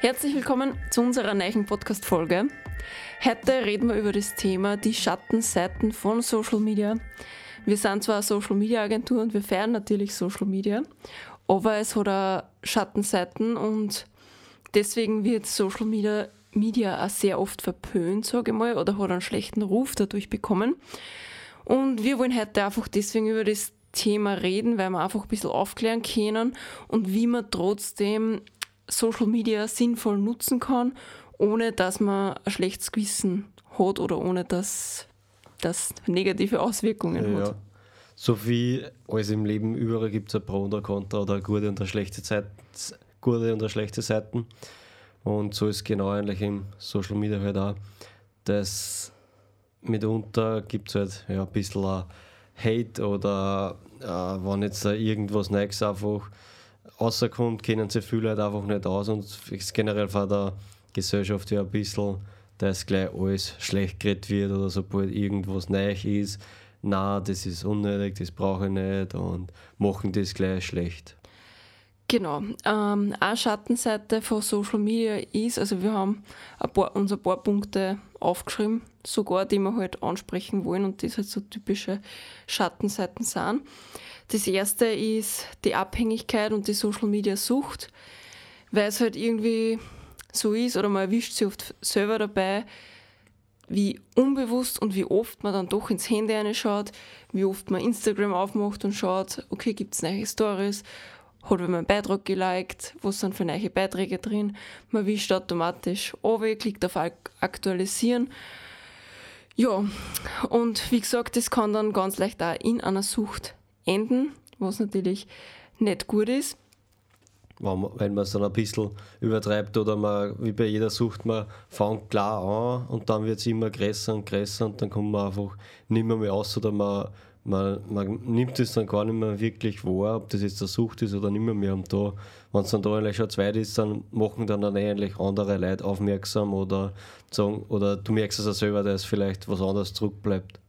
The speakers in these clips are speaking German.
Herzlich willkommen zu unserer neuen Podcast-Folge. Heute reden wir über das Thema die Schattenseiten von Social Media. Wir sind zwar eine Social Media Agentur und wir feiern natürlich Social Media, aber es hat auch Schattenseiten und deswegen wird Social Media, Media auch sehr oft verpönt, sage ich mal, oder hat einen schlechten Ruf dadurch bekommen. Und wir wollen heute einfach deswegen über das Thema reden, weil wir einfach ein bisschen aufklären können und wie man trotzdem Social Media sinnvoll nutzen kann, ohne dass man ein schlechtes Gewissen hat oder ohne dass das negative Auswirkungen Ja. hat. So wie alles im Leben überall gibt es ein Pro und ein Contra oder eine gute und eine schlechte Zeit, gute und eine schlechte Seiten. Und so ist genau eigentlich im Social Media halt auch. Das mitunter gibt es halt ja, ein bisschen Hate oder äh, wenn jetzt irgendwas Neues einfach rauskommt, kennen sie viele halt einfach nicht aus und generell von der Gesellschaft ja ein bisschen, dass gleich alles schlecht geredet wird oder sobald irgendwas neu ist, na, das ist unnötig, das brauche ich nicht und machen das gleich schlecht. Genau. Ähm, eine Schattenseite von Social Media ist, also wir haben ein paar, uns ein paar Punkte aufgeschrieben, sogar die wir halt ansprechen wollen und das halt so typische Schattenseiten sind. Das erste ist die Abhängigkeit und die Social Media Sucht, weil es halt irgendwie so ist oder man erwischt sich oft selber dabei, wie unbewusst und wie oft man dann doch ins Handy reinschaut, wie oft man Instagram aufmacht und schaut, okay, gibt es neue Stories, hat wer meinen Beitrag geliked, was sind für neue Beiträge drin, man wischt automatisch runter, klickt auf Ak- Aktualisieren. Ja, und wie gesagt, das kann dann ganz leicht auch in einer Sucht enden, was natürlich nicht gut ist. wenn man, es dann ein bisschen übertreibt oder man, wie bei jeder Sucht, man fängt klar an und dann wird es immer größer und größer und dann kommt man einfach nicht mehr, mehr aus oder man, man, man nimmt es dann gar nicht mehr wirklich wahr, ob das jetzt eine Sucht ist oder nicht mehr mehr. Und da, wenn es dann da eigentlich schon zweit ist, dann machen dann, dann eigentlich andere Leute aufmerksam oder sagen, oder du merkst es auch selber, dass vielleicht was anderes zurückbleibt.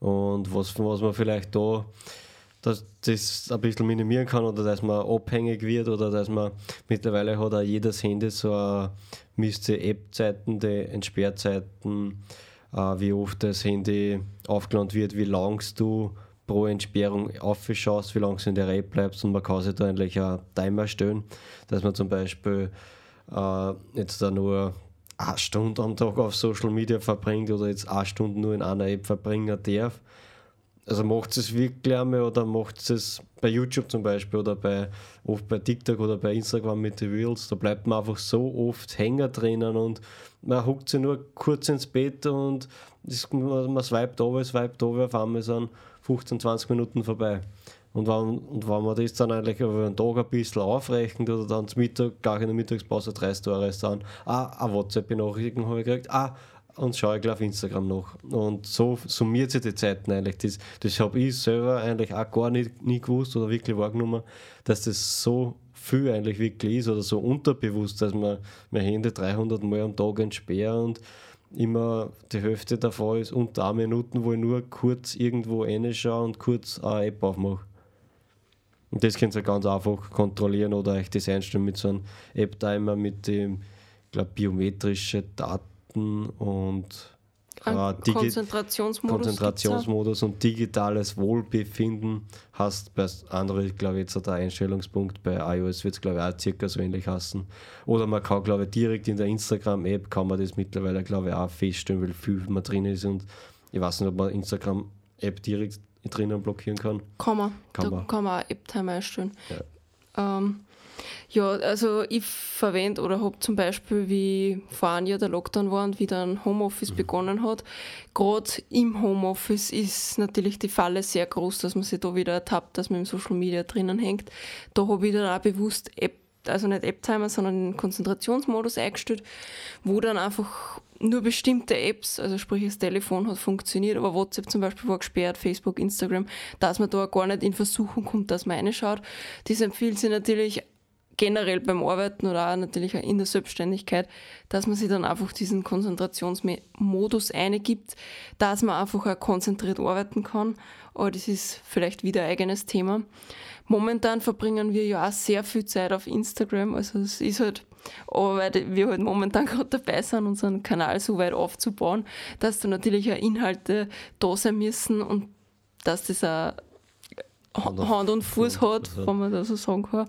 Und was, was man vielleicht da dass das ein bisschen minimieren kann oder dass man abhängig wird oder dass man mittlerweile hat auch jedes Handy so eine müsste App-Zeiten, die Entsperrzeiten, äh, wie oft das Handy aufgeladen wird, wie lang du pro Entsperrung aufschaust, wie lange du in der App bleibst und man kann sich da eigentlich einen Timer stellen, dass man zum Beispiel äh, jetzt da nur eine Stunde am Tag auf Social Media verbringt oder jetzt eine Stunde nur in einer App verbringen darf. Also macht es wirklich einmal oder macht es bei YouTube zum Beispiel oder bei oft bei TikTok oder bei Instagram mit den Reels, da bleibt man einfach so oft hängen drinnen und man huckt sich nur kurz ins Bett und das, man, swiped over, swiped over, auf einmal sind 15, 20 Minuten vorbei. Und wenn, und wenn man das dann eigentlich über einen Tag ein bisschen aufrechnet oder dann zum Mittag, gar in der Mittagspause drei Stories dann, ah, eine WhatsApp-Benachrichtigung habe ich gekriegt, ah, und schaue ich gleich auf Instagram nach. Und so summiert sich die Zeiten eigentlich. Das, das habe ich selber eigentlich auch gar nicht nie gewusst oder wirklich wahrgenommen, dass das so viel eigentlich wirklich ist oder so unterbewusst, dass man mein Handy 300 Mal am Tag entsperre und immer die Hälfte davon ist unter einer Minuten, wo ich nur kurz irgendwo reinschaue und kurz eine App aufmache. Und das könnt ihr ganz einfach kontrollieren oder euch das einstellen mit so einem App-Timer mit dem, ich glaube, biometrische Daten und Ein äh, digi Konzentrationsmodus. Konzentrationsmodus und digitales Wohlbefinden hast bei Android, glaube ich, jetzt der Einstellungspunkt, bei iOS wird es, glaube ich, auch circa so ähnlich heißen. Oder man kann, glaube ich, direkt in der Instagram-App kann man das mittlerweile, glaube ich, auch feststellen, weil viel man drin ist und ich weiß nicht, ob man Instagram-App direkt drinnen blockieren kann. Kann man. Kann da man. kann man auch App-Timer einstellen. Ja. Ähm, ja, also ich verwende oder habe zum Beispiel, wie vor einem Jahr der Lockdown war und wieder ein Homeoffice begonnen hat, gerade im Homeoffice ist natürlich die Falle sehr groß, dass man sich da wieder ertappt, dass man im Social Media drinnen hängt. Da habe ich dann auch bewusst App, also nicht App-Timer, sondern Konzentrationsmodus eingestellt, wo dann einfach nur bestimmte Apps, also sprich das Telefon hat funktioniert, aber WhatsApp zum Beispiel war gesperrt, Facebook, Instagram, dass man da gar nicht in Versuchung kommt, dass man reinschaut. Das empfiehlt sich natürlich generell beim Arbeiten oder auch natürlich auch in der Selbstständigkeit, dass man sich dann einfach diesen Konzentrationsmodus eingibt, dass man einfach auch konzentriert arbeiten kann. Aber das ist vielleicht wieder ein eigenes Thema. Momentan verbringen wir ja auch sehr viel Zeit auf Instagram, also es ist halt Aber weil wir halt momentan gerade dabei sind, unseren Kanal so weit aufzubauen, dass da natürlich auch Inhalte da sein müssen und dass das auch Hand und Fuß hat, wenn man das so sagen kann.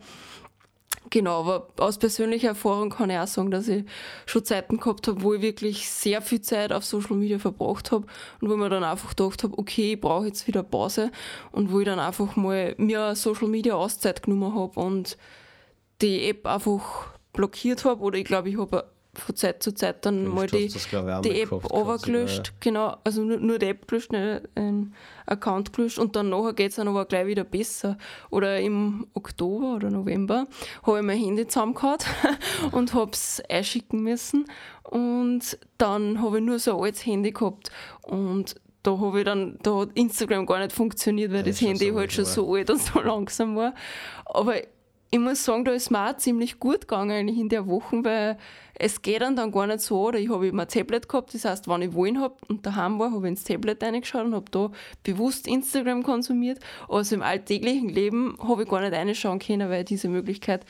Genau, aber aus persönlicher Erfahrung kann ich auch sagen, dass ich schon Zeiten gehabt habe, wo ich wirklich sehr viel Zeit auf Social Media verbracht habe und wo ich mir dann einfach gedacht habe, okay, ich brauche jetzt wieder Pause und wo ich dann einfach mal mir Social Media Auszeit genommen habe und die App einfach blockiert habe oder ich glaube, ich habe von Zeit zu Zeit dann mal die, die App overgelöscht. Genau, also nur, nur die App gelöscht, nicht ein Account gelöscht und dann nachher geht es dann aber gleich wieder besser. Oder im Oktober oder November habe ich mein Handy zusammengehauen und habe es einschicken müssen. Und dann habe ich nur so ein altes Handy gehabt und da habe ich dann, da hat Instagram gar nicht funktioniert, weil ja, das Handy so halt schon so alt und so langsam war. Aber ich muss sagen, da ist mir auch ziemlich gut gegangen eigentlich in der Woche, weil es geht dann, dann gar nicht so, oder ich habe immer ein Tablet gehabt, das heißt, wenn ich wollen habe und daheim war, habe ich ins Tablet reingeschaut und habe da bewusst Instagram konsumiert, also im alltäglichen Leben habe ich gar nicht reinschauen können, weil ich diese Möglichkeit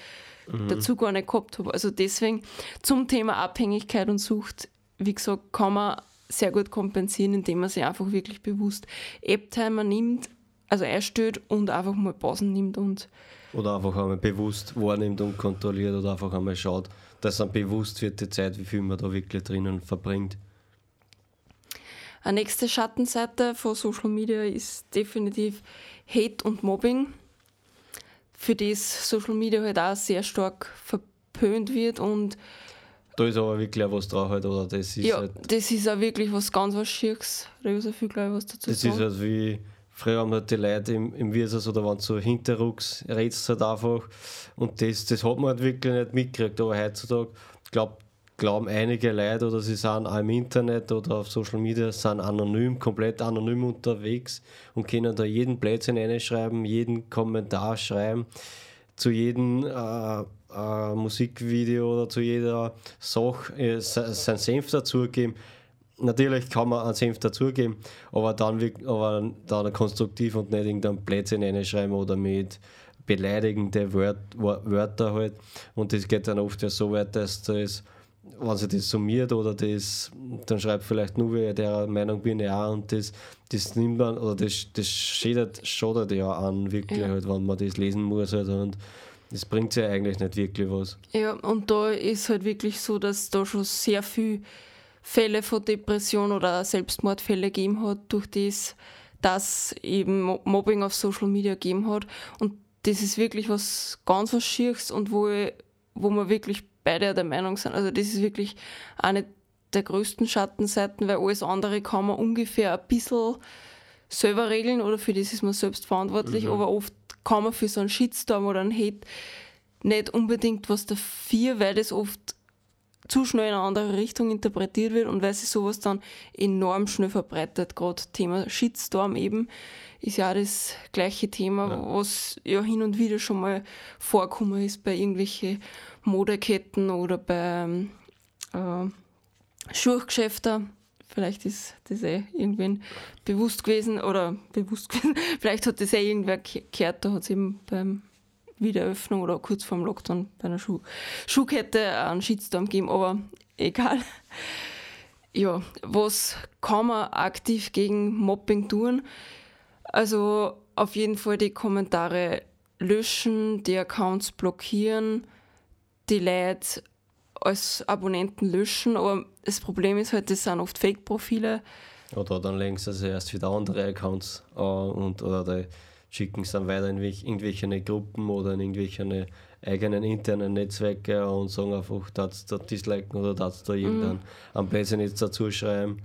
mhm. dazu gar nicht gehabt habe. Also deswegen zum Thema Abhängigkeit und Sucht, wie gesagt, kann man sehr gut kompensieren, indem man sich einfach wirklich bewusst App-Timer nimmt, also einstellt und einfach mal Pausen nimmt und oder einfach einmal bewusst wahrnimmt und kontrolliert oder einfach einmal schaut, dass man bewusst wird die Zeit, wie viel man da wirklich drinnen verbringt. Eine nächste Schattenseite von Social Media ist definitiv Hate und Mobbing, für das Social Media halt auch sehr stark verpönt wird und da ist aber wirklich auch was drauf halt, oder das ist ja, halt, das ist auch wirklich was ganz was Schieres. Da ist viel gleich was dazu Das sagen. ist halt wie Früher haben halt die Leute im, im Wirsus oder waren so Hinterrucks, redest halt einfach. Und das, das hat man halt wirklich nicht mitgekriegt. Aber heutzutage glaub, glauben einige Leute oder sie sind auch im Internet oder auf Social Media, sind anonym, komplett anonym unterwegs und können da jeden Blödsinn reinschreiben, jeden Kommentar schreiben, zu jedem äh, äh, Musikvideo oder zu jeder Sache äh, sein Senf dazugeben natürlich kann man einen Senf dazugeben, aber dann, aber dann konstruktiv und nicht irgendein Blödsinn reinschreiben oder mit beleidigenden Wört, Wörter halt. Und das geht dann oft ja so weit, dass das, wenn sich das summiert oder das, dann schreibt vielleicht nur wer der Meinung bin ich auch und das, das nimmt man, oder das, das schadet, schadet ja an, wirklich ja. halt, wenn man das lesen muss halt und das bringt ja eigentlich nicht wirklich was. Ja, und da ist halt wirklich so, dass da schon sehr viel Fälle von Depression oder Selbstmordfälle gegeben hat, durch das, dass eben Mobbing auf Social Media gegeben hat. Und das ist wirklich was ganz was Schieres und wo, ich, wo wir wirklich beide der Meinung sind. Also das ist wirklich eine der größten Schattenseiten, weil alles andere kann man ungefähr ein bisschen selber regeln oder für das ist man selbst verantwortlich, mhm. aber oft kann man für so einen Shitstorm oder einen Hate nicht unbedingt was dafür, weil das oft zu schnell in eine andere Richtung interpretiert wird und weil sich sowas dann enorm schnell verbreitet. Gerade Thema Shitstorm eben ist ja das gleiche Thema, ja. was ja hin und wieder schon mal vorkommen ist bei irgendwelchen Modeketten oder bei äh, Schuhgeschäften. Vielleicht ist das eh irgendwen bewusst gewesen oder bewusst gewesen. Vielleicht hat das eh irgendwer gehört, da hat es eben beim Wiederöffnung oder kurz vorm Lockdown bei einer Schuh Schuhkette einen Shitstorm geben, aber egal. Ja, was kann man aktiv gegen Mobbing tun? Also auf jeden Fall die Kommentare löschen, die Accounts blockieren, die Leute als Abonnenten löschen, aber das Problem ist halt, das sind oft Fake-Profile. Oder dann legen sie erst wieder andere Accounts an und oder die schicken es dann weiter in irgendwelche Gruppen oder in irgendwelche eigenen internen Netzwerke und sagen einfach, dass da disliken oder dass da irgendeinen mhm. am Blödsinn jetzt dazu schreiben.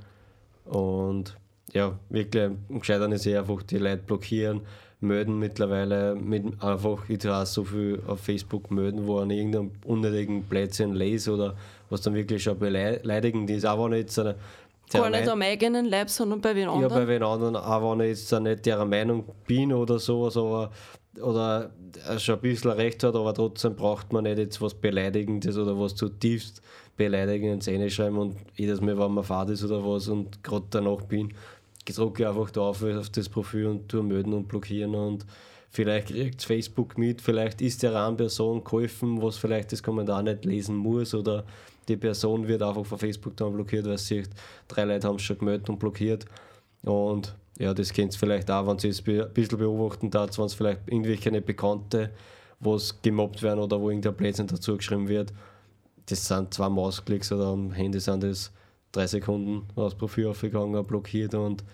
Und ja, wirklich gescheitert ist eh einfach die Leute blockieren, melden mittlerweile mit einfach, ich auch so viel auf Facebook melden, wo an irgendeinem unnötigen Blödsinn lese oder was dann wirklich schon beleidigend ist, auch wenn jetzt eine Gar nicht am eigenen Leib, sondern bei wen anderen? Ja, bei wen anderen, auch wenn ich jetzt nicht der Meinung bin oder sowas, aber oder schon ein bisschen recht hat, aber trotzdem braucht man nicht jetzt was Beleidigendes oder was zutiefst Beleidigendes reinschreiben und jedes Mal, wenn man fahrt ist oder was und gerade danach bin, drücke ich einfach da auf, auf das Profil und tue melden und blockieren und Vielleicht kriegt Facebook mit, vielleicht ist der Rahmenperson geholfen, was vielleicht das Kommentar nicht lesen muss oder die Person wird einfach von Facebook dann blockiert, weil sie drei Leute haben es schon gemeldet und blockiert. Und ja, das kennt ihr vielleicht auch, wenn sie es ein bisschen beobachten darf, wenn es vielleicht irgendwelche Bekannte, wo es gemobbt werden oder wo irgendein Blödsinn dazu geschrieben wird. Das sind zwei Mausklicks oder am Handy sind das drei Sekunden aus Profil aufgegangen, blockiert und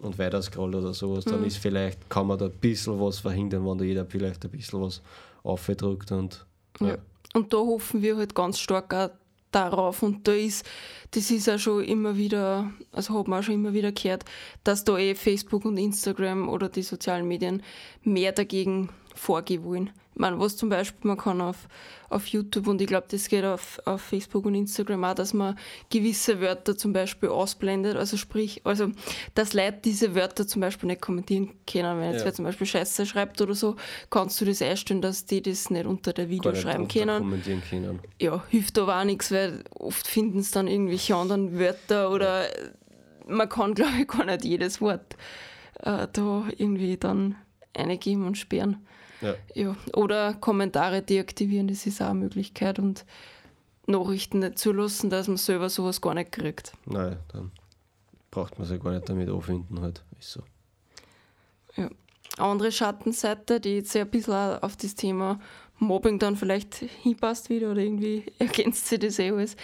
und weiter scrollt oder sowas, dann mhm. ist vielleicht, kann man da ein bisschen was verhindern, wenn da jeder vielleicht ein bisschen was aufdrückt und ja. ja. Und da hoffen wir halt ganz stark auch darauf. Und da ist, das ist ja schon immer wieder, also hat man auch schon immer wieder gehört, dass da eh Facebook und Instagram oder die sozialen Medien mehr dagegen vorgehen wollen. Ich meine, was zum Beispiel man kann auf, auf YouTube und ich glaube, das geht auf, auf Facebook und Instagram auch, dass man gewisse Wörter zum Beispiel ausblendet. Also sprich, also dass Leute diese Wörter zum Beispiel nicht kommentieren können. Wenn jetzt ja. wer zum Beispiel Scheiße schreibt oder so, kannst du das einstellen, dass die das nicht unter der Video schreiben können. Kommentieren können. Ja, hilft aber auch nichts, weil oft finden es dann irgendwelche anderen Wörter oder ja. man kann, glaube ich, gar nicht jedes Wort äh, da irgendwie dann eingeben und sperren. Ja. ja. Oder Kommentare deaktivieren, das ist auch eine Möglichkeit und Nachrichten nicht zulassen, dass man selber sowas gar nicht kriegt. Nein, dann braucht man sich gar nicht damit auffinden halt. Ist so. Ja. Andere Schattenseite, die jetzt ja ein bisschen auf das Thema Mobbing dann vielleicht hinpasst wieder oder irgendwie ergänzt sich das eh alles,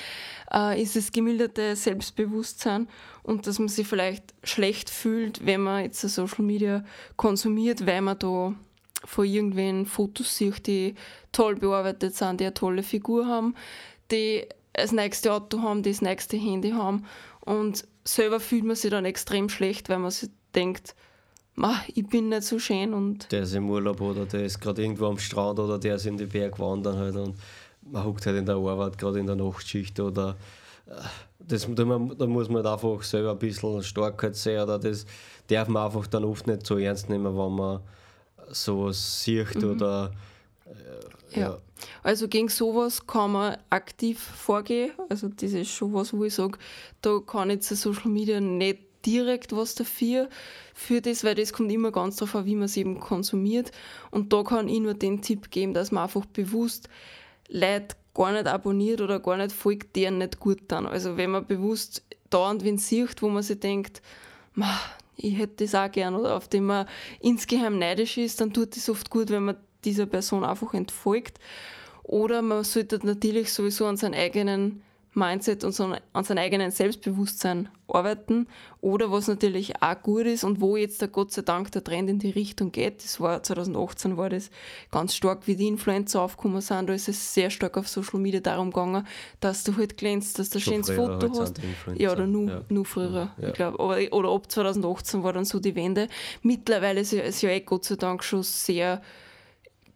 äh, ist das gemilderte Selbstbewusstsein und dass man sich vielleicht schlecht fühlt, wenn man jetzt Social Media konsumiert, weil man da von irgendwen Fotos sieht, die toll bearbeitet sind, die eine tolle Figur haben, die das nächste Auto haben, die das nächste Handy haben. Und selber fühlt man sich dann extrem schlecht, weil man sich denkt, ich bin nicht so schön. Und der ist im Urlaub oder der ist gerade irgendwo am Strand oder der ist in den Berg wandern halt und man huckt halt in der Arbeit, gerade in der Nachtschicht oder äh, das, da, muss man halt einfach selber ein bisschen Starkheit sehen oder das darf man einfach dann oft nicht so ernst nehmen, wenn man sowas sieht mhm. oder äh, ja. ja. Also gegen sowas kann man aktiv vorgehen. Also das ist schon was, wo ich sage, da kann jetzt Social Media nicht direkt was dafür für das, weil das kommt immer ganz darauf an, wie man es eben konsumiert. Und da kann ich nur den Tipp geben, dass man einfach bewusst Leute gar nicht abonniert oder gar nicht folgt, deren nicht gut dann. Also wenn man bewusst dauernd wen sieht, wo man sich denkt, ich hätte das auch gern oder auf den man insgeheim neidisch ist, dann tut es oft gut, wenn man dieser Person einfach entfolgt. Oder man sollte natürlich sowieso an seinen eigenen Mindset und so an seinem eigenen Selbstbewusstsein arbeiten. Oder was natürlich auch gut ist und wo jetzt der Gott sei Dank der Trend in die Richtung geht, das war 2018 war das ganz stark, wie die Influencer aufgekommen sind. Da ist es sehr stark auf Social Media darum gegangen, dass du halt glänzt, dass du ein schönes Foto hast. Ja, oder nur, ja. nur früher, ja. ich glaube. Oder ab 2018 war dann so die Wende. Mittlerweile ist es ja eh Gott sei Dank schon sehr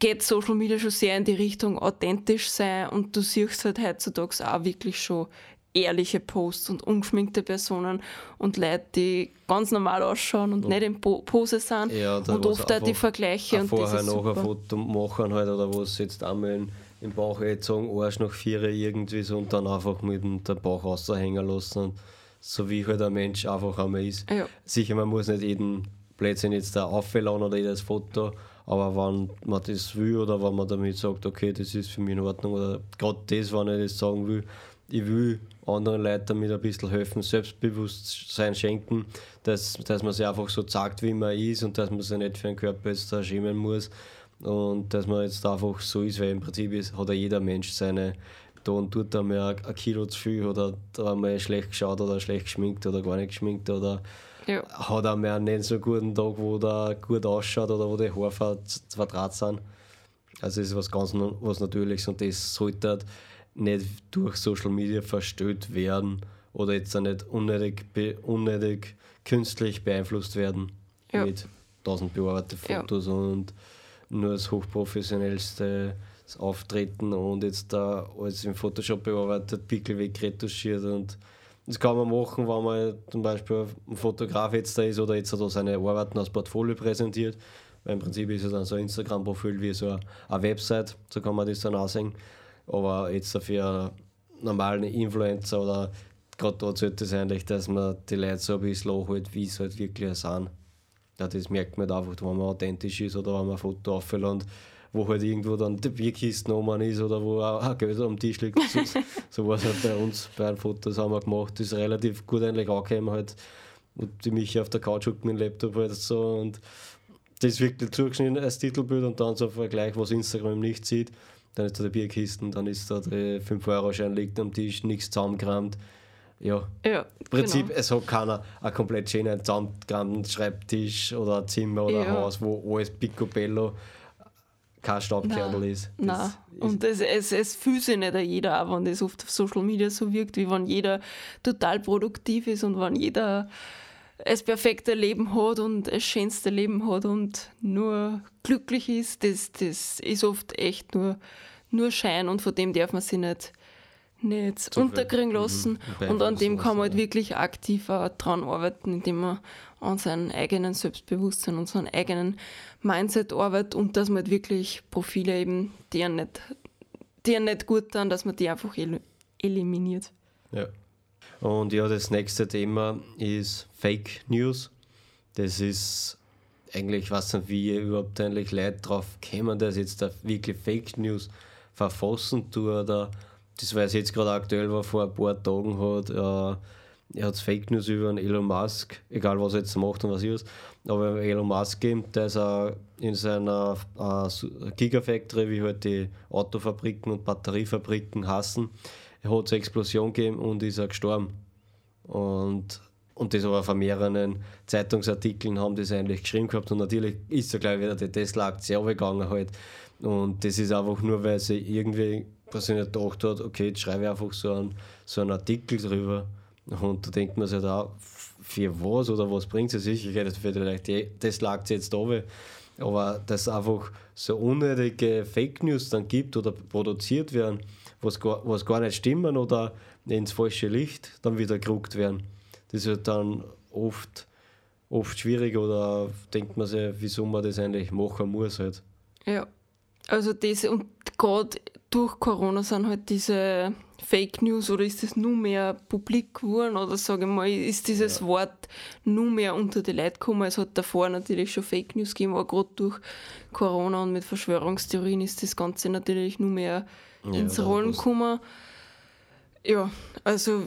geht Social Media schon sehr in die Richtung authentisch sein und du siehst halt heutzutage auch wirklich schon ehrliche Posts und ungeschminkte Personen und Leute, die ganz normal ausschauen und ja. nicht in po Pose sind ja, und oft auch die Vergleiche. und vorher noch ein Foto machen halt oder was jetzt einmal im Bauch jetzt sagen, Arsch nach vier irgendwie so und dann einfach mit dem Bauch raushängen lassen. so wie halt ein Mensch einfach einmal ist. Ja. Sicher, man muss nicht jeden Blödsinn jetzt da auffällen oder jedes Foto aber wenn man das will oder wenn man damit sagt, okay, das ist für mich in Ordnung oder gerade das, wenn ich das sagen will, ich will anderen Leuten damit ein bisschen helfen, Selbstbewusstsein schenken, dass, dass man sich einfach so zeigt, wie man ist und dass man sich nicht für den Körper jetzt da schämen muss und dass man jetzt einfach so ist, weil im Prinzip ist, hat ja jeder Mensch seine da und tut da mal ein Kilo zu viel oder da mal schlecht geschaut oder schlecht geschminkt oder gar nicht geschminkt oder ja. hat auch mehr einen nicht so guten Tag, wo der gut ausschaut oder wo die Haare verdraht sind. Also ist was ganz was Natürliches und das sollte nicht durch Social Media verstellt werden oder jetzt auch nicht unnötig, unnötig künstlich beeinflusst werden ja. mit tausend bearbeiteten Fotos ja. und nur das hochprofessionellste Auftreten und jetzt da alles im Photoshop bearbeitet, Pickel wegretuschiert und das kann man machen, wenn man zum Beispiel ein Fotograf jetzt da ist oder jetzt da seine Arbeiten als Portfolio präsentiert. Weil im Prinzip ist es dann so ein Instagram-Profil wie so eine Website, so kann man das dann aussehen. Aber jetzt für einen normalen Influencer oder gerade dort sollte es eigentlich, dass man die Leute so ein bisschen anholt, wie es halt wirklich sind. ja, das merkt man halt einfach, wenn man authentisch ist oder wenn man ein Foto auflädt, wo halt irgendwo dann die Bierkistennummer ist oder wo auch Geld am Tisch liegt. so, so war es halt bei uns, bei den Fotos haben wir gemacht, das ist relativ gut eigentlich angekommen halt. Und die mich auf der Couch mit dem Laptop halt so und das ist wirklich zugeschnitten als Titelbild und dann so ein Vergleich, was Instagram nicht sieht. Dann ist da der Bierkisten, dann ist da der 5-Euro-Schein liegt am Tisch, nichts zusammengerammt. Ja, ja im Prinzip, genau. es hat keiner einen komplett schönen zusammengekrammten Schreibtisch oder ein Zimmer oder ja. ein Haus, wo alles picobello kein Staubkernel ist. Nein, und es, es, es fühlt sich nicht jeder, auch wenn das oft auf Social Media so wirkt, wie wenn jeder total produktiv ist und wenn jeder das perfekte Leben hat und das schönste Leben hat und nur glücklich ist, das, das ist oft echt nur, nur Schein und von dem darf man sich nicht, nicht unterkriegen lassen. Mhm. Und an dem kann man halt wirklich aktiv dran arbeiten, indem man an seinem eigenen Selbstbewusstsein und seinem eigenen Mindset arbeitet und dass man halt wirklich Profile eben, die nicht, die nicht gut tun, dass man die einfach eliminiert. Ja. Und ja, das nächste Thema ist Fake News. Das ist eigentlich, ich weiß nicht, wie überhaupt eigentlich Leute drauf kämen, dass jetzt da wirklich Fake News verfassen tut oder das weiß jetzt gerade aktuell, war vor ein paar Tagen hat, äh, er hat Fake News über einen Elon Musk, egal was er jetzt macht und was ist, aber Elon Musk gegeben, der ist auch in seiner äh, Gigafactory, wie halt die Autofabriken und Batteriefabriken hassen, hat es eine Explosion gegeben und ist er gestorben. Und, und das aber von mehreren Zeitungsartikeln haben das eigentlich geschrieben gehabt und natürlich ist er gleich wieder die Tesla-Aktie runtergegangen halt. Und das ist einfach nur, weil sie irgendwie was ich nicht gedacht hat, okay, jetzt schreibe ich einfach so einen, so einen Artikel drüber. Und da denkt man sich da, für was oder was bringt es? Ich hätte vielleicht die Tesla-Aktie jetzt da, aber dass einfach so unnötige Fake News dann gibt oder produziert werden, was gar, was gar nicht stimmen oder ins falsche Licht dann wieder geruckt werden. Das ist dann oft, oft schwierig oder denkt man sich, wieso man das eigentlich machen muss halt. Ja, also das und gerade durch Corona sind halt diese Fake News oder ist das nur mehr publik geworden oder sage ich mal, ist dieses ja. Wort nur mehr unter die Leute gekommen? Es hat davor natürlich schon Fake News gegeben, aber gerade durch Corona und mit Verschwörungstheorien ist das Ganze natürlich nur mehr ja, ins Rollen gekommen. Ja, also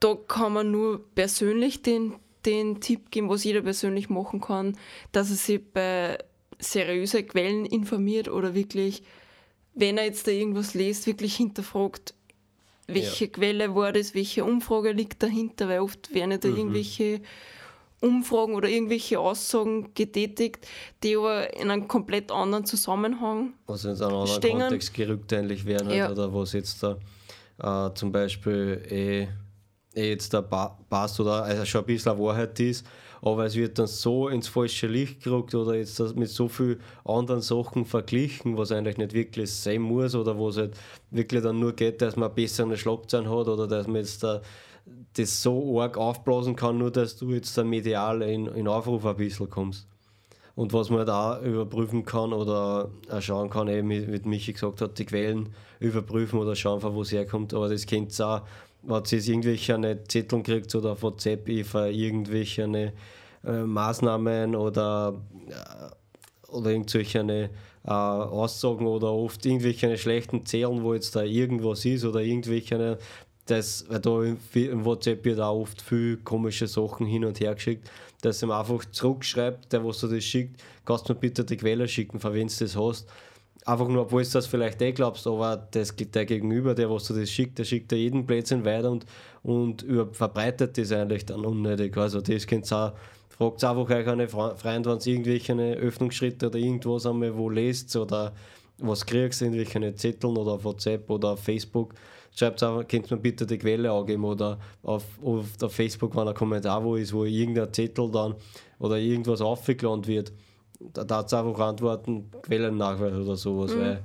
da kann man nur persönlich den, den Tipp geben, was jeder persönlich machen kann, dass er sich bei seriösen Quellen informiert oder wirklich, wenn er jetzt da irgendwas liest, wirklich hinterfragt, welche ja. Quelle war das, welche Umfrage liegt dahinter, weil oft werden ja da mhm. irgendwelche Umfragen oder irgendwelche Aussagen getätigt, die aber in einem komplett anderen Zusammenhang Also in einen anderen stehen. Kontext gerückt eigentlich werden, ja. oder was jetzt da äh, zum Beispiel eh, jetzt da passt oder also schon ein bisschen Wahrheit ist, aber es wird dann so ins falsche Licht gerückt oder jetzt mit so vielen anderen Sachen verglichen, was eigentlich nicht wirklich sein muss oder wo es halt wirklich dann nur geht, dass man bessere Schlagzeilen hat oder dass man jetzt da das so arg aufblasen kann, nur dass du jetzt dann medial in, in Aufruf ein bisschen kommst. Und was man da halt überprüfen kann oder auch schauen kann, eben wie Michi gesagt hat, die Quellen überprüfen oder schauen, von wo es herkommt. Aber das kennt ihr auch, wenn ihr irgendwelche Zettel kriegt oder auf WhatsApp für irgendwelche äh, Maßnahmen oder, äh, oder irgendwelche äh, Aussagen oder oft irgendwelche schlechten Zählen, wo jetzt da irgendwas ist oder irgendwelche das, weil da im WhatsApp wird auch oft viel komische Sachen hin und her geschickt, dass ihm einfach zurückschreibt, der, was du das schickt, kannst du mir bitte die Quelle schicken, von wem du das hast. Einfach nur, obwohl du das vielleicht eh glaubst, aber das, der Gegenüber, der, was du das schickt, der schickt dir jeden Blödsinn weiter und, und über, verbreitet das eigentlich dann unnötig. Also das könnt ihr auch, fragt einfach euch eine Freund, wenn ihr irgendwelche Öffnungsschritte oder irgendwas einmal wo lest oder was kriegst, irgendwelche Zetteln oder auf WhatsApp oder auf Facebook, schreibt einfach, könnt mir bitte die Quelle angeben oder auf, auf der Facebook, wenn ein Kommentar wo ist, wo irgendein Zettel dann oder irgendwas aufgeladen wird, da darf einfach antworten, Quellennachweis oder sowas, mhm. weil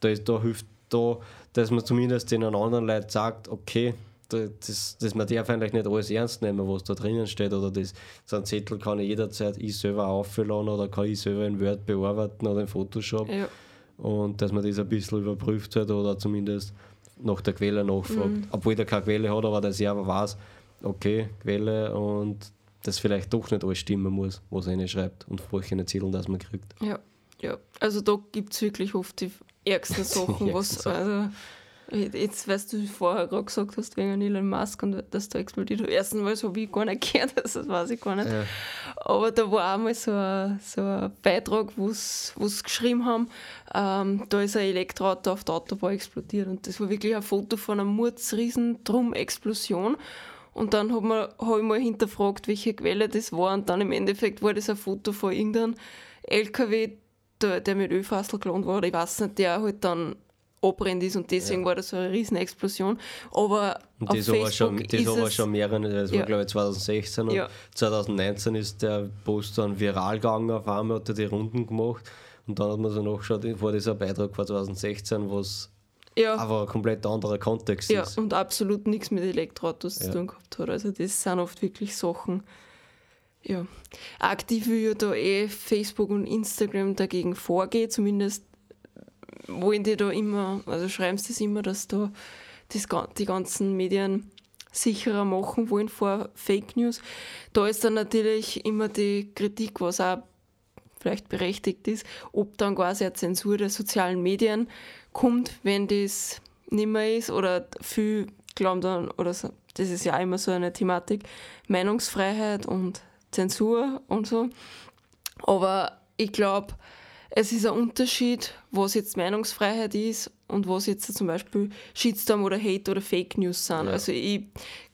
da, ist, da hilft da, dass man zumindest den anderen Leuten sagt, okay, das, das man darf eigentlich nicht alles ernst nehmen, was da drinnen steht. Oder das, so ein Zettel kann ich jederzeit ich selber auffüllen oder kann ich selber in Word bearbeiten oder in Photoshop. Ja. Und dass man das ein bisschen überprüft hat oder zumindest nach der Quelle nachfragt. Mhm. Obwohl der keine Quelle hat, aber der selber weiß, okay, Quelle und dass vielleicht doch nicht alles stimmen muss, was er schreibt und welche Zettel das man kriegt. Ja, ja. Also da gibt es wirklich oft die ärgsten Sachen, was, also Jetzt, weißt du vorher gerade gesagt hast, wegen Elon Musk und dass da explodiert. Erstens Mal so wie ich gar nicht gehört, also das weiß ich gar nicht. Ja. Aber da war einmal so ein, so ein Beitrag, wo sie geschrieben haben, ähm, da ist ein Elektroauto auf der Autobahn explodiert. Und das war wirklich ein Foto von einer Murzriesen Drum-Explosion. Und dann habe hab ich mal hinterfragt, welche Quelle das war. Und dann im Endeffekt war das ein Foto von irgendeinem LKW, der, der mit Ölfassel gelandet war. Oder ich weiß nicht, der halt dann abbrennt ist und deswegen ja. war das so eine Riesenexplosion. Aber und das auf war schon, das ist war schon mehrere, das ja. war glaube ich 2016 und ja. 2019 ist der Post dann viral gegangen, auf einmal hat er die Runden gemacht und dann hat man so nachgeschaut, war dieser Beitrag von 2016, was ja. aber ein komplett anderer Kontext ja, ist. und absolut nichts mit Elektroautos zu tun gehabt hat. Also das sind oft wirklich Sachen, ja. Aktiv wie ja da eh Facebook und Instagram dagegen vorgeht, zumindest wollen die da immer, also schreiben sie das immer, dass da das, die ganzen Medien sicherer machen wollen vor Fake News. Da ist dann natürlich immer die Kritik, was auch vielleicht berechtigt ist, ob dann quasi eine Zensur der sozialen Medien kommt, wenn das nicht mehr ist oder viel glauben dann, oder so, das ist ja immer so eine Thematik, Meinungsfreiheit und Zensur und so. Aber ich glaube, es ist ein Unterschied, was jetzt Meinungsfreiheit ist und was jetzt zum Beispiel Shitstorm oder Hate oder Fake News sind. Ja. Also ich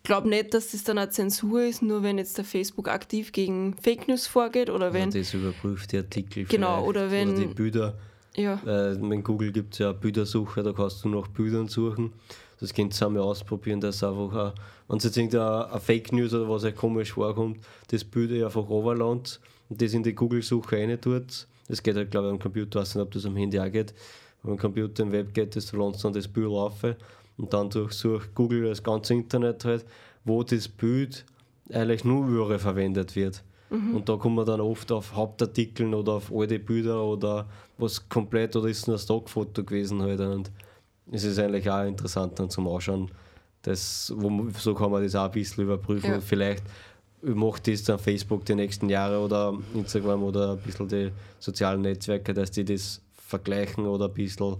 glaube nicht, dass das dann eine Zensur ist, nur wenn jetzt der Facebook aktiv gegen Fake News vorgeht oder wenn... Ja, das überprüft die Artikel Genau, oder wenn... Oder die Bilder. Ja. Äh, in Google gibt es ja Bildersuche, da kannst du nach Bildern suchen. Das könnt ihr einmal ausprobieren, dass einfach, wenn es jetzt irgendeine Fake News oder was halt komisch vorkommt, das Bild einfach overlandet und das in die Google-Suche rein tut das geht halt, glaube ich, am Computer, ich weiß nicht, ob das am Handy auch geht. Wenn am Computer im Web geht, das lohnt dann das Bild laufen und dann durchsucht Google das ganze Internet halt, wo das Bild eigentlich nur überall verwendet wird. Mhm. Und da kommt man dann oft auf Hauptartikeln oder auf alte Bilder oder was komplett oder ist nur ein Stockfoto gewesen halt. Und es ist eigentlich auch interessant dann zum Ausschauen. Das, wo, so kann man das auch ein bisschen überprüfen ja. vielleicht macht das dann Facebook die nächsten Jahre oder Instagram oder ein bisschen die sozialen Netzwerke, dass die das vergleichen oder ein bisschen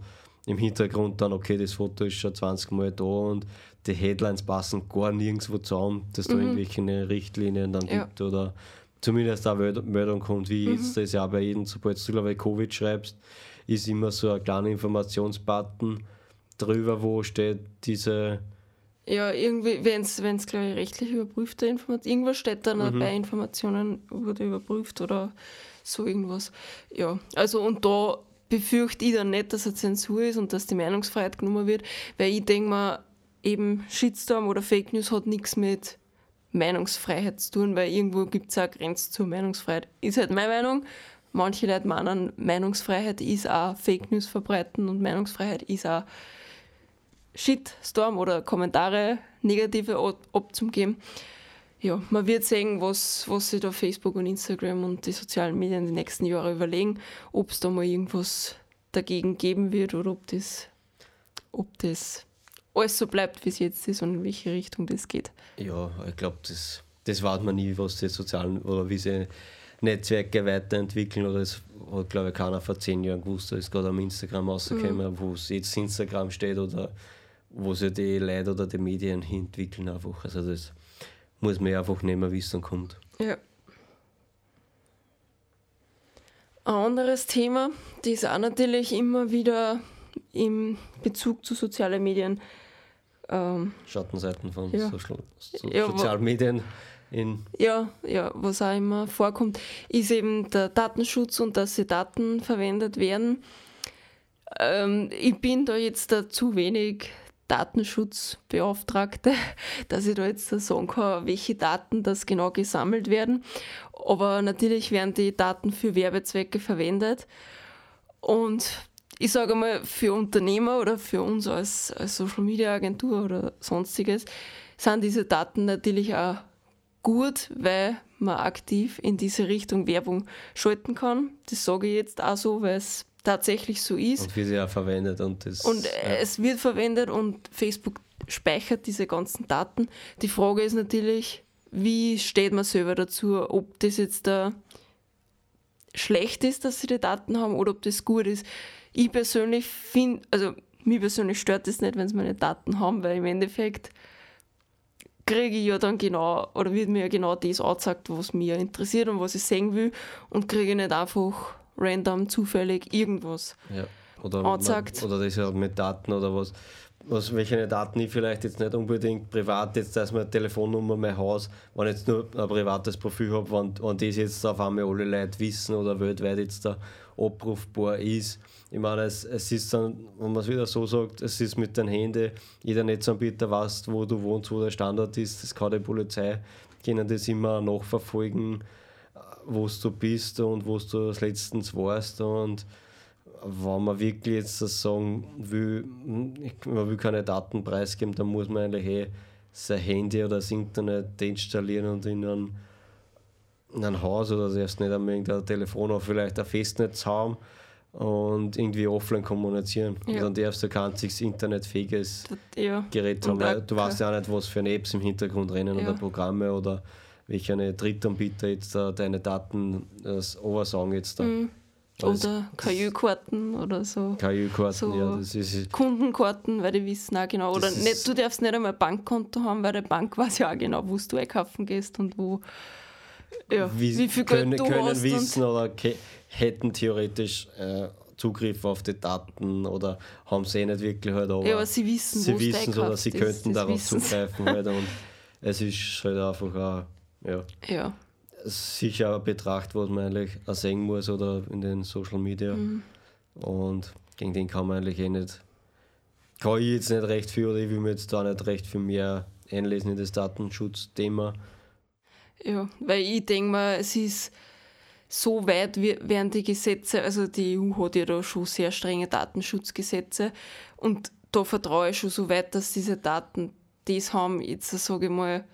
im Hintergrund dann, okay, das Foto ist schon 20 Mal da und die Headlines passen gar nirgendwo zusammen, dass da mhm. irgendwelche Richtlinien dann ja. gibt oder zumindest eine Meldung kommt, wie mhm. jetzt das ja bei jedem, sobald du, glaube ich, Covid schreibst, ist immer so ein kleiner Informationsbutton drüber, wo steht diese ja, irgendwie, wenn es, glaube ich, rechtlich überprüfte Informationen, irgendwas steht dann mhm. bei Informationen wurde überprüft oder so irgendwas. Ja, also und da befürchte ich dann nicht, dass eine Zensur ist und dass die Meinungsfreiheit genommen wird, weil ich denke mal, eben Shitstorm oder Fake News hat nichts mit Meinungsfreiheit zu tun, weil irgendwo gibt es auch Grenzen zur Meinungsfreiheit. Ist halt meine Meinung. Manche Leute meinen, Meinungsfreiheit ist auch Fake News verbreiten und Meinungsfreiheit ist auch Shitstorm oder Kommentare, negative abzugeben. Ja, man wird sehen, was, was sich da Facebook und Instagram und die sozialen Medien die nächsten Jahre überlegen, ob es da mal irgendwas dagegen geben wird oder ob das, ob das alles so bleibt, wie es jetzt ist und in welche Richtung das geht. Ja, ich glaube, das, das weiß man nie, was die sozialen oder wie sie Netzwerke weiterentwickeln. Oder das hat, glaube ich, keiner vor zehn Jahren gewusst, da ist gerade am Instagram rausgekommen, mhm. wo es jetzt Instagram steht oder wo sich die Leute oder die Medien entwickeln einfach. Also das muss man einfach wie es dann kommt. Ja. Ein anderes Thema, das auch natürlich immer wieder im Bezug zu sozialen Medien ähm, Schattenseiten von ja. Social, so ja, sozialen Medien in ja, ja, was auch immer vorkommt, ist eben der Datenschutz und dass die Daten verwendet werden. Ähm, ich bin da jetzt da zu wenig Datenschutzbeauftragte, dass ich da jetzt sagen kann, welche Daten das genau gesammelt werden. Aber natürlich werden die Daten für Werbezwecke verwendet. Und ich sage mal, für Unternehmer oder für uns als, als Social Media Agentur oder sonstiges sind diese Daten natürlich auch gut, weil man aktiv in diese Richtung Werbung schalten kann. Das sage ich jetzt auch so, weil es tatsächlich so ist. Und wie sie auch verwendet. Und, das, und ja. es wird verwendet und Facebook speichert diese ganzen Daten. Die Frage ist natürlich, wie steht man selber dazu, ob das jetzt da schlecht ist, dass sie die Daten haben oder ob das gut ist. Ich persönlich finde, also mich persönlich stört das nicht, wenn sie meine Daten haben, weil im Endeffekt kriege ich ja dann genau, oder wird mir ja genau das angezeigt, was mich interessiert und was ich sehen will und kriege nicht einfach random, zufällig irgendwas ja. oder, angezeigt. oder das halt mit Daten oder was, was welche Daten ich vielleicht jetzt nicht unbedingt privat, jetzt dass meine Telefonnummer, mein Haus, wenn ich jetzt nur ein privates Profil habe, wenn, wenn das jetzt auf einmal alle Leute wissen oder weltweit jetzt da abrufbar ist. Ich meine, es, es ist dann, wenn man es wieder so sagt, es ist mit den Händen, jeder Netzanbieter weiß, wo du wohnst, wo der Standort ist, das kann die Polizei, können das immer nachverfolgen, wo du bist und wo du das letztens warst und wenn man wirklich jetzt sagen will, man will keine Daten preisgeben, dann muss man eigentlich eh sein Handy oder das Internet installieren und in ein, in ein Haus oder selbst nicht einmal irgendein Telefon oder vielleicht ein Festnetz haben und irgendwie offline kommunizieren. Ja. Und dann darfst du kein einziges internetfähiges ja. Gerät haben. Du weißt ja auch nicht, was für Apps im Hintergrund rennen ja. oder Programme oder welche Drittanbieter jetzt da deine Daten das oversagen jetzt da. Mhm. Oder KÜ-Karten oder so. KÜ-Karten, so ja. Das ist, Kundenkarten, weil die wissen auch genau. Oder nicht, du darfst nicht einmal ein Bankkonto haben, weil der Bank weiß ja auch genau, wo du einkaufen gehst und wo. Ja, wie, wie viel können, Geld du können hast wissen oder hätten theoretisch äh, Zugriff auf die Daten oder haben sie eh nicht wirklich halt, aber, ja, aber sie wissen, sie wissen oder sie könnten darauf zugreifen halt und es ist halt einfach auch, ja. ja sicher ein Betracht, was man eigentlich auch sehen muss oder in den Social Media. Mhm. Und gegen den kann man eigentlich eh nicht, kann ich jetzt nicht recht viel oder ich will mir jetzt da nicht recht viel mehr einlesen in das Datenschutzthema. Ja, weil ich denke mal, es ist so weit werden die Gesetze, also die EU hat ja da schon sehr strenge Datenschutzgesetze und da vertraue ich schon so weit, dass diese Daten das haben, jetzt sage ich mal,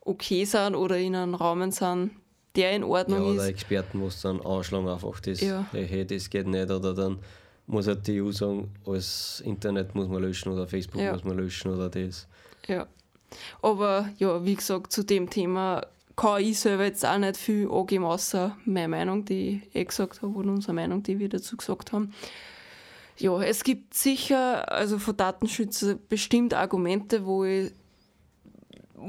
okay sind oder in einem Rahmen sind, der in Ordnung ja, oder ist. Oder Experten muss dann anschlagen, einfach das, ja. hey, das geht nicht. Oder dann muss halt die EU sagen, alles Internet muss man löschen oder Facebook ja. muss man löschen oder das. Ja. Aber ja, wie gesagt, zu dem Thema kann ich selber jetzt auch nicht viel angeben, außer meine Meinung, die ich eh gesagt habe, und unsere Meinung, die wir dazu gesagt haben. Ja, es gibt sicher, also von Datenschützern bestimmt Argumente, wo ich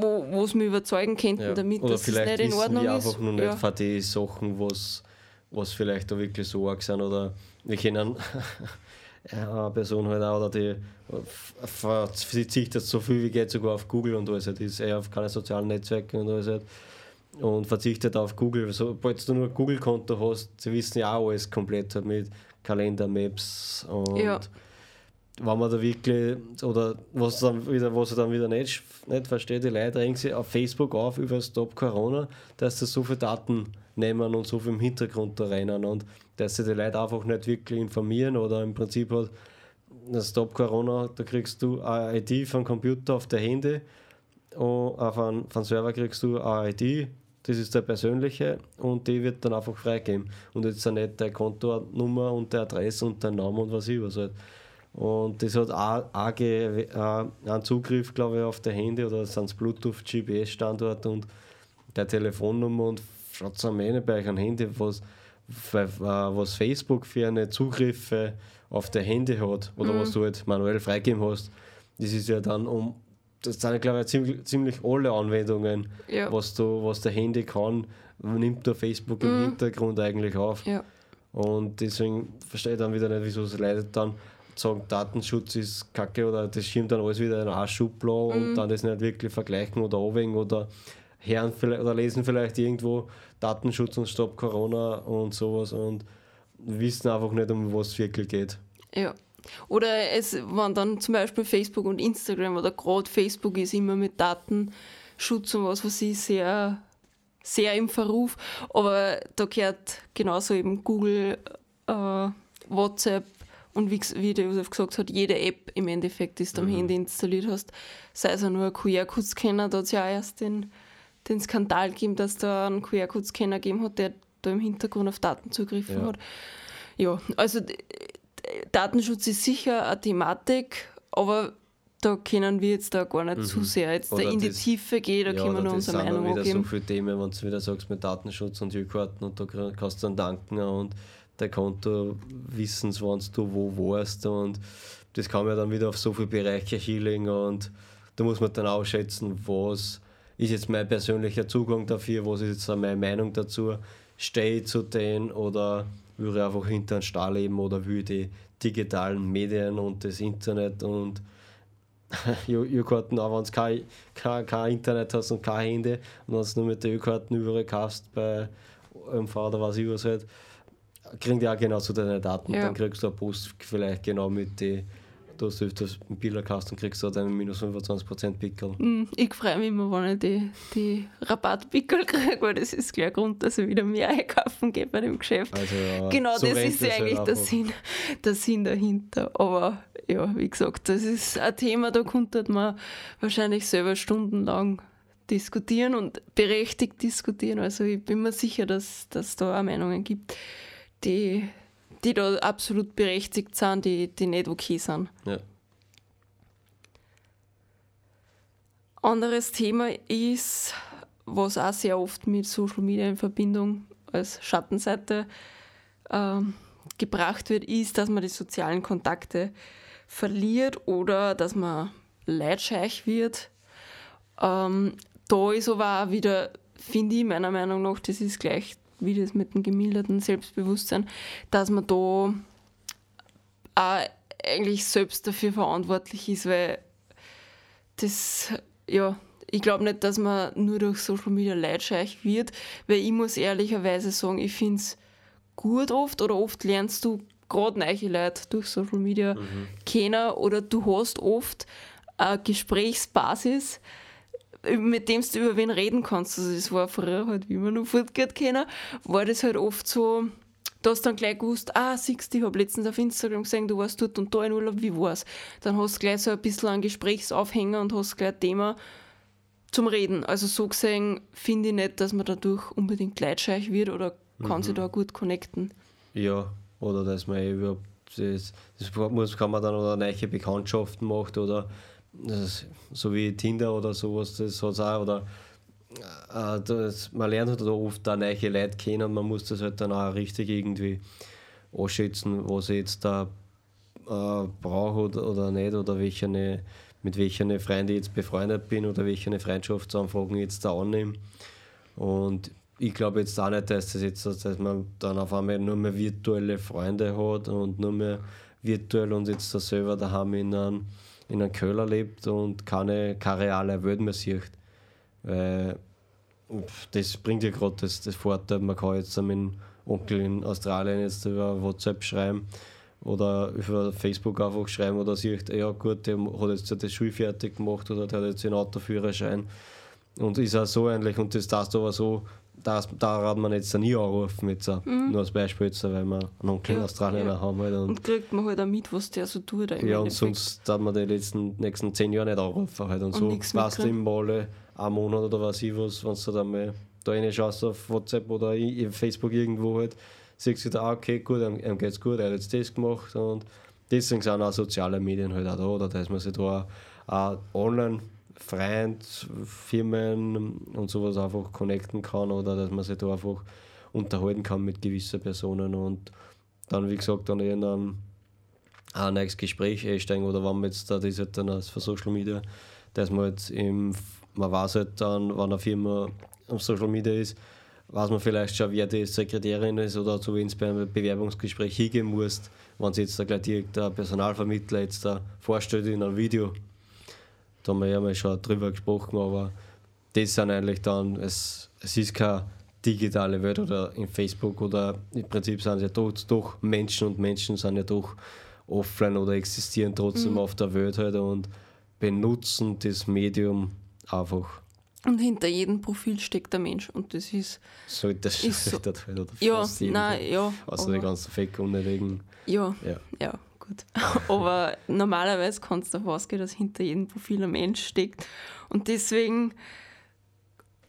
wo sie mich überzeugen könnten, ja. damit Oder dass es nicht in Ordnung ist. einfach nur nicht ja. von den Sachen, was, was vielleicht da wirklich so arg sind. Oder wir kennen eine Person halt auch, oder die verzichtet so viel wie geht sogar auf Google und alles. Die ist eher auf keine sozialen Netzwerke und alles. Und verzichtet auf Google. Sobald du nur ein Google-Konto hast, sie wissen ja auch alles komplett halt mit Kalender, Maps und ja wenn man da wirklich, oder was, dann wieder, was ich dann wieder nicht, nicht verstehe, die Leute regen sich auf Facebook auf über Stop Corona, dass sie so viele Daten nehmen und so viel im Hintergrund da rennen und dass sie die Leute einfach nicht wirklich informieren oder im Prinzip hat, Stop Corona, da kriegst du eine ID vom Computer auf der Handy und einen, von Server kriegst du eine ID, das ist der persönliche und die wird dann einfach freigeben. Und jetzt nicht deine Kontonummer und der Adresse und der Name und was ich was halt. Und das hat auch, äh, einen Zugriff, glaube ich, auf der Handy oder sind Bluetooth-GPS-Standort und der Telefonnummer und schaut es am Ende bei euch ein Handy, was, äh, was Facebook für eine Zugriffe auf der Handy hat oder mhm. was du halt manuell freigeben hast. Das ist ja dann um, das sind, glaube ich, ziemlich, ziemlich alle Anwendungen, ja. was, du, was der Handy kann, nimmt der Facebook mhm. im Hintergrund eigentlich auf. Ja. Und deswegen verstehe ich dann wieder nicht, wieso es leidet dann sagen, Datenschutz ist kacke oder das schirmt dann alles wieder in eine Schublade mhm. und dann das nicht wirklich vergleichen oder abwägen oder hören vielleicht, oder lesen vielleicht irgendwo Datenschutz und Stopp Corona und sowas und wissen einfach nicht, um was es wirklich geht. Ja. Oder es waren dann zum Beispiel Facebook und Instagram oder gerade Facebook ist immer mit Datenschutz und was weiß ich sehr, sehr im Verruf. Aber da gehört genauso eben Google, äh, WhatsApp, und wie, wie der Josef gesagt hat, jede App im Endeffekt, die du am mhm. Handy installiert hast, sei es auch nur ein QR-Code-Scanner, da hat es ja auch erst den, den Skandal gegeben, dass da einen QR-Code-Scanner gegeben hat, der da im Hintergrund auf Daten zugegriffen ja. hat. Ja, also Datenschutz ist sicher eine Thematik, aber da können wir jetzt da gar nicht Mhm. zu sehr jetzt da in die das- Tiefe gehen, da ja, können wir nur unsere Meinung wieder so angeben. viele Themen, wenn du wieder sagst mit Datenschutz und Ü-Karten und da kannst du dann danken und dein Konto wissen, wann du wo warst und das kann man dann wieder auf so viele Bereiche hinlegen und da muss man dann ausschätzen, was ist jetzt mein persönlicher Zugang dafür, was ist jetzt auch meine Meinung dazu, stehe ich zu denen oder will ich einfach hinter einen Stall leben oder will ich die digitalen Medien und das Internet und Ü-Karten, auch wenn du kein, kein, kein Internet hast und kein Handy und wenn du nur mit den Ü-Karten überall kaufst bei ÖMV oder was ich was halt, kriegen die auch genau so deine Daten. Ja. Dann kriegst du eine Post vielleicht genau mit die, du hast öfters einen Bilder gekauft und kriegst du deinen minus 25% Pickel. Mm, Ich freue mich immer, wenn ich die, die Rabattpickel kriege, weil das ist gleich Grund, dass ich wieder mehr einkaufen gehe bei dem Geschäft. Also, ja, Genau, so das ist ja halt eigentlich der. Sinn, der Sinn dahinter. Aber ja, wie gesagt, das ist ein Thema, da konnte man wahrscheinlich selber stundenlang diskutieren und berechtigt diskutieren. Also ich bin mir sicher, dass es da auch Meinungen gibt, die, die da absolut berechtigt sind, die, die nicht okay sind. Ja. Anderes Thema ist, was auch sehr oft mit Social Media in Verbindung als Schattenseite ähm, gebracht wird, ist, dass man die sozialen Kontakte verliert oder dass man leidscheich wird. Ähm, da ist aber auch wieder, finde ich meiner Meinung nach, das ist gleich wie das mit dem gemilderten Selbstbewusstsein, dass man da auch eigentlich selbst dafür verantwortlich ist, weil das, ja, ich glaube nicht, dass man nur durch Social Media leidscheich wird, weil ich muss ehrlicherweise sagen, ich finde es gut oft oder oft lernst du gerade neue Leute durch Social Media kennen oder du hast oft eine Gesprächsbasis, mit dem du über wen reden kannst. Also das war früher halt, wie wir noch fortgeht kennen, war das halt oft so, du hast dann gleich gewusst, ah, siehst du, ich habe letztens auf Instagram gesehen, du warst dort und da in Urlaub, wie war's? Dann hast du gleich so ein bisschen einen Gesprächsaufhänger und hast gleich ein Thema zum Reden. Also so gesehen finde ich nicht, dass man dadurch unbedingt leidscheich wird oder kann sich da gut connecten. Ja, oder dass man überhaupt das, das muss, kann man dann oder neue Bekanntschaften macht oder so wie Tinder oder sowas, das hat auch oder äh, das, man lernt halt da oft auch neue Leute kennen und man muss das halt dann auch richtig irgendwie anschätzen, was ich jetzt da äh, brauche oder, oder nicht oder welche, mit welchen Freunden ich jetzt befreundet bin oder welche Freundschaftsanfragen ich jetzt da annehme. Und ich glaube jetzt auch nicht, dass das jetzt, dass man dann auf einmal nur mehr virtuelle Freunde hat und nur mehr virtuell und jetzt da selber daheim in einem, in einem Köller lebt und keine, keine reale Welt mehr sieht. Weil pf, das bringt ja gerade das, das Vorteil, man kann jetzt dem Onkel in Australien jetzt über WhatsApp schreiben oder über Facebook einfach schreiben oder sieht, ja gut, der hat jetzt das Schul fertig gemacht oder der hat jetzt den Autoführerschein und ist auch so eigentlich und das darfst du aber so, das, da hat man jetzt nie anrufen, jetzt, auch. nur als Beispiel, jetzt, weil wir einen Onkel in Ja, Australien ja. haben halt und Und kriegt man halt auch mit, was der so tut. im ja, und Endeffekt. sonst darf man die letzten nächsten zehn Jahre nicht anrufen. Halt. Und, Und so weißt du immer alle einen Monat oder was ich was, wenn du dann mal da reinschaust auf WhatsApp oder in in Facebook irgendwo halt, siehst du da, ah, okay, gut, ihm, ihm geht's gut, er hat jetzt das gemacht und deswegen sind auch soziale Medien halt auch da, oder dass man sich da auch online Freund, Firmen und sowas einfach connecten kann oder dass man sich da einfach unterhalten kann mit gewissen Personen und dann, wie gesagt, dann irgendein ein neues Gespräch einsteigen oder wenn man jetzt da das halt dann als für Social Media, dass man jetzt im, man weiß halt dann, wenn eine Firma auf Social Media ist, weiß man vielleicht schon, wer die Sekretärin ist oder zu wen es bei einem Bewerbungsgespräch hingehen muss, wenn sie jetzt da gleich direkt der Personalvermittler jetzt da vorstellt in einem Video. Da haben wir ja mal schon drüber gesprochen, aber das sind eigentlich dann, es, es ist keine digitale Welt oder in Facebook oder im Prinzip sind ja doch, doch Menschen und Menschen sind ja doch offline oder existieren trotzdem auf der Welt halt und benutzen das Medium einfach. Und hinter jedem Profil steckt der Mensch. Und das ist, Sollte das Ist so. halt, oder ja, nein, Fall. ja. Außer die ganzen Fake unnötigen. Ja, Ja. ja, gut. Aber normalerweise kannst du davon ausgehen, dass hinter jedem Profil ein Mensch steckt. Und deswegen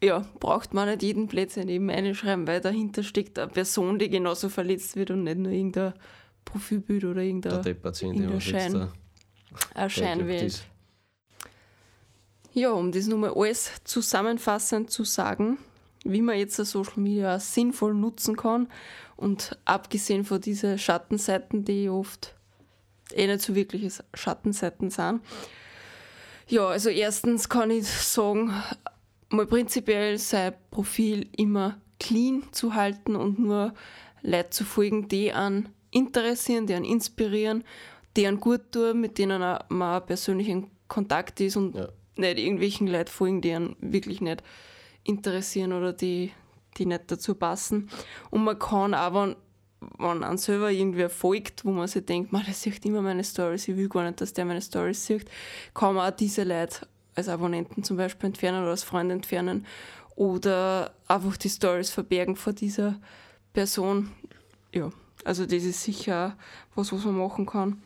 ja, braucht man nicht jeden Plätzchen eben einschreiben, weil dahinter steckt eine Person, die genauso verletzt wird und nicht nur irgendein Profilbild oder Der irgendein der jetzt Schein- da ein verklebt Scheinwelt. Ja, um das nochmal alles zusammenfassend zu sagen, wie man jetzt Social Media sinnvoll nutzen kann und abgesehen von diesen Schattenseiten, die oft eh nicht so wirkliche Schattenseiten sind. Ja, also erstens kann ich sagen, mal prinzipiell sein Profil immer clean zu halten und nur Leute zu folgen, die an interessieren, die an inspirieren, die an gut tun, mit denen man persönlich in Kontakt ist und ja. nicht irgendwelchen Leuten folgen, die einen wirklich nicht interessieren oder die, die nicht dazu passen. Und man kann auch, wenn, wenn an selber irgendwer folgt, wo man sich denkt, man, der sieht immer meine Stories, ich will gar nicht, dass der meine Stories sieht, kann man auch diese Leute als Abonnenten zum Beispiel entfernen oder als Freund entfernen oder einfach die Stories verbergen vor dieser Person. Ja, also das ist sicher was, was man machen kann.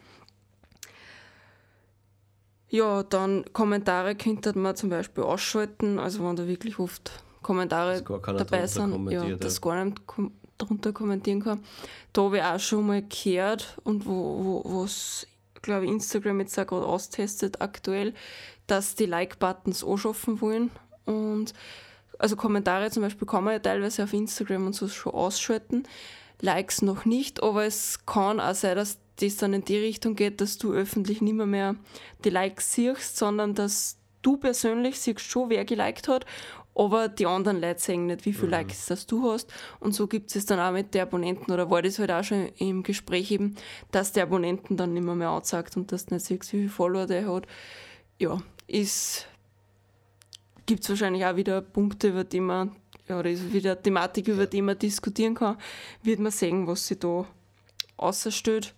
Ja, dann Kommentare könnte man zum Beispiel ausschalten, also wenn da wirklich oft Kommentare dabei sind, ja, dass gar nicht kom darunter kommentieren kann. Da habe ich auch schon mal gehört und wo, wo was, glaube ich, Instagram jetzt auch gerade austestet aktuell, dass die Like-Buttons anschaffen wollen und also Kommentare zum Beispiel kann man ja teilweise auf Instagram und so schon ausschalten, Likes noch nicht, aber es kann auch sein, dass das dann in die Richtung geht, dass du öffentlich nicht mehr, mehr die Likes siehst, sondern dass du persönlich siehst schon, wer geliked hat, aber die anderen Leute sehen nicht, wie viele mhm. Likes das du hast. Und so gibt es dann auch mit den Abonnenten, oder war das halt auch schon im Gespräch eben, dass der Abonnenten dann nicht mehr, mehr ansagt und dass du nicht siehst, wie viele Follower der hat. Ja, ist gibt es wahrscheinlich auch wieder Punkte, über die man, ja, oder ist wieder eine Thematik, über die man diskutieren kann, wird man sehen, was sich da außerstellt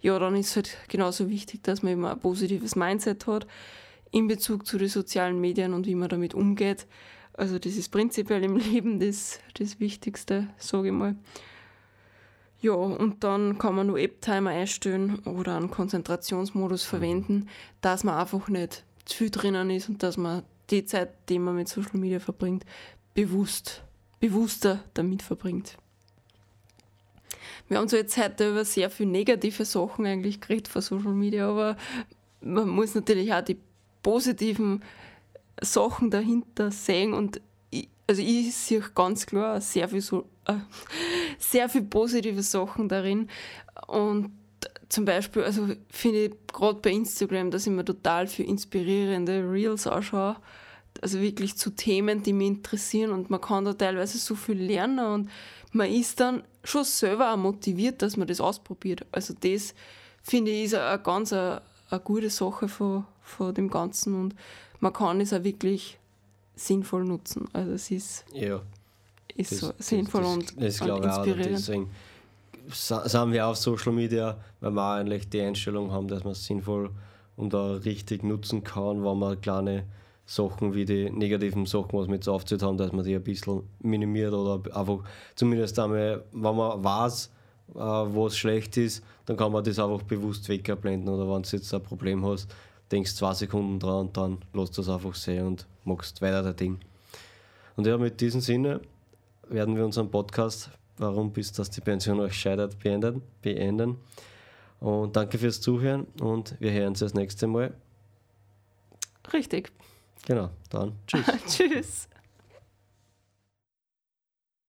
ja, dann ist es halt genauso wichtig, dass man immer ein positives Mindset hat in Bezug zu den sozialen Medien und wie man damit umgeht. Also das ist prinzipiell im Leben das, das Wichtigste, sage ich mal. Ja, und dann kann man nur App-Timer einstellen oder einen Konzentrationsmodus mhm. verwenden, dass man einfach nicht zu viel drinnen ist und dass man die Zeit, die man mit Social Media verbringt, bewusst, bewusster damit verbringt. Wir haben so jetzt heute über sehr viele negative Sachen eigentlich geredet von Social Media, aber man muss natürlich auch die positiven Sachen dahinter sehen und ich, also ich sehe ganz klar sehr viel, so, äh, sehr viel positive Sachen darin. Und zum Beispiel, also finde ich gerade bei Instagram, dass ich mir total für inspirierende Reels anschaue, also wirklich zu Themen, die mich interessieren. Und man kann da teilweise so viel lernen und man ist dann schon selber auch motiviert, dass man das ausprobiert. Also das finde ich ist eine ganz eine, eine gute Sache von, von dem Ganzen. Und man kann es auch wirklich sinnvoll nutzen. Also es ist, ja, ist das, so sinnvoll das, und, das, das und inspirierend. Auch, deswegen sind wir auf Social Media, weil wir eigentlich die Einstellung haben, dass man es sinnvoll und auch richtig nutzen kann, wenn man kleine Sachen wie die negativen Sachen, was wir jetzt aufgezählt haben, dass man die ein bisschen minimiert oder einfach zumindest einmal, wenn man weiß, äh, was schlecht ist, dann kann man das einfach bewusst wegblenden oder wenn du jetzt ein Problem hast, denkst zwei Sekunden dran und dann lässt du es einfach sehen und machst weiter dein Ding. Und ja, mit diesem Sinne werden wir unseren Podcast Warum bis dass die Pension euch scheitert beenden. beenden. Und danke fürs Zuhören und wir hören uns das nächste Mal. Richtig. Genau, dann tschüss. tschüss.